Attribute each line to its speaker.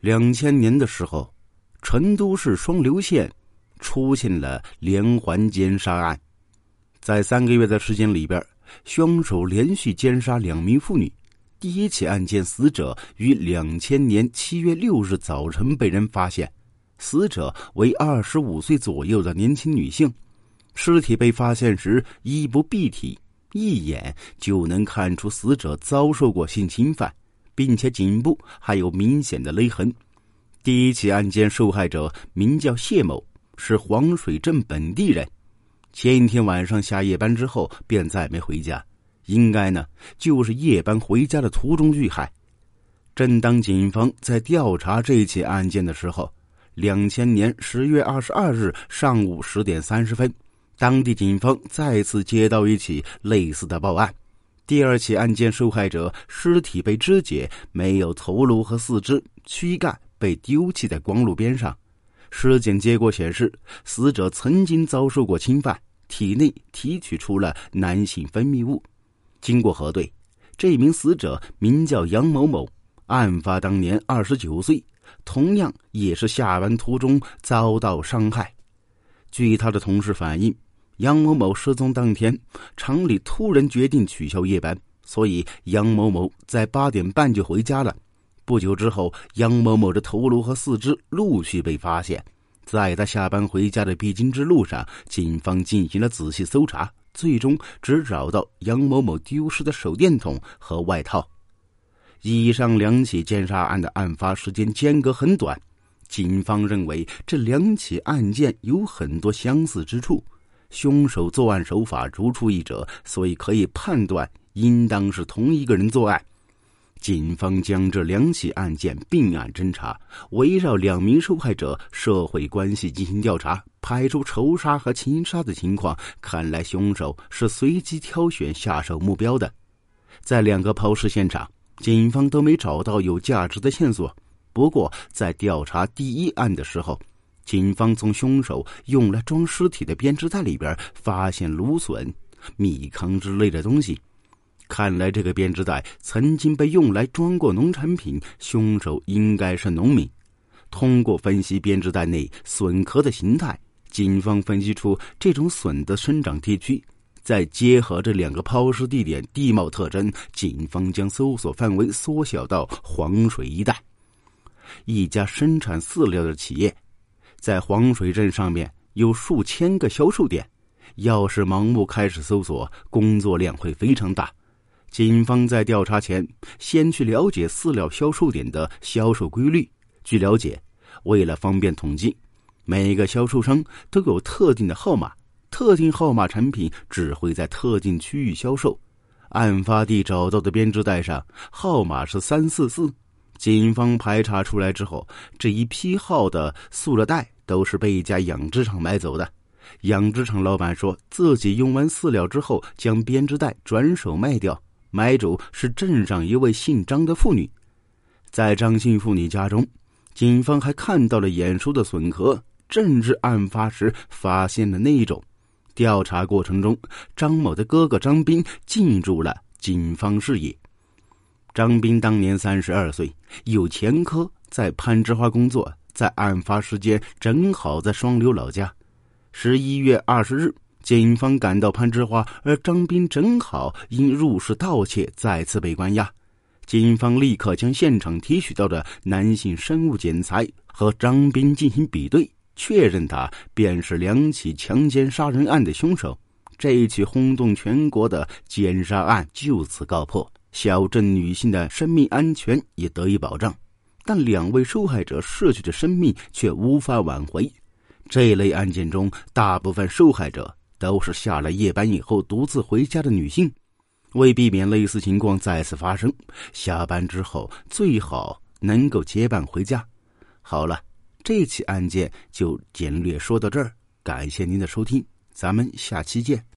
Speaker 1: 两千年的时候，成都市双流县出现了连环奸杀案，在三个月的时间里边，凶手连续奸杀两名妇女。第一起案件死者于两千年七月六日早晨被人发现，死者为二十五岁左右的年轻女性，尸体被发现时衣不蔽体，一眼就能看出死者遭受过性侵犯。并且颈部还有明显的勒痕。第一起案件受害者名叫谢某，是黄水镇本地人。前一天晚上下夜班之后便再没回家，应该呢就是夜班回家的途中遇害。正当警方在调查这起案件的时候，两千年十月二十二日上午十点三十分，当地警方再次接到一起类似的报案。第二起案件，受害者尸体被肢解，没有头颅和四肢，躯干被丢弃在公路边上。尸检结果显示，死者曾经遭受过侵犯，体内提取出了男性分泌物。经过核对，这名死者名叫杨某某，案发当年二十九岁，同样也是下班途中遭到伤害。据他的同事反映。杨某某失踪当天，厂里突然决定取消夜班，所以杨某某在八点半就回家了。不久之后，杨某某的头颅和四肢陆续被发现。在他下班回家的必经之路上，警方进行了仔细搜查，最终只找到杨某某丢失的手电筒和外套。以上两起奸杀案的案发时间间隔很短，警方认为这两起案件有很多相似之处。凶手作案手法如出一辙，所以可以判断应当是同一个人作案。警方将这两起案件并案侦查，围绕两名受害者社会关系进行调查，排除仇杀和情杀的情况。看来凶手是随机挑选下手目标的。在两个抛尸现场，警方都没找到有价值的线索。不过，在调查第一案的时候，警方从凶手用来装尸体的编织袋里边发现芦笋、米糠之类的东西，看来这个编织袋曾经被用来装过农产品，凶手应该是农民。通过分析编织袋内笋壳的形态，警方分析出这种笋的生长地区。再结合这两个抛尸地点地貌特征，警方将搜索范围缩小到黄水一带，一家生产饲料的企业。在黄水镇上面有数千个销售点，要是盲目开始搜索，工作量会非常大。警方在调查前，先去了解饲料销售点的销售规律。据了解，为了方便统计，每个销售商都有特定的号码，特定号码产品只会在特定区域销售。案发地找到的编织袋上号码是三四四。警方排查出来之后，这一批号的塑料袋都是被一家养殖场买走的。养殖场老板说自己用完饲料之后，将编织袋转手卖掉。买主是镇上一位姓张的妇女。在张姓妇女家中，警方还看到了眼熟的笋壳，正是案发时发现的那一种。调查过程中，张某的哥哥张斌进入了警方视野。张斌当年三十二岁，有前科，在攀枝花工作，在案发时间正好在双流老家。十一月二十日，警方赶到攀枝花，而张斌正好因入室盗窃再次被关押。警方立刻将现场提取到的男性生物检材和张斌进行比对，确认他便是两起强奸杀人案的凶手。这一起轰动全国的奸杀案就此告破。小镇女性的生命安全也得以保障，但两位受害者逝去的生命却无法挽回。这类案件中，大部分受害者都是下了夜班以后独自回家的女性。为避免类似情况再次发生，下班之后最好能够结伴回家。好了，这起案件就简略说到这儿，感谢您的收听，咱们下期见。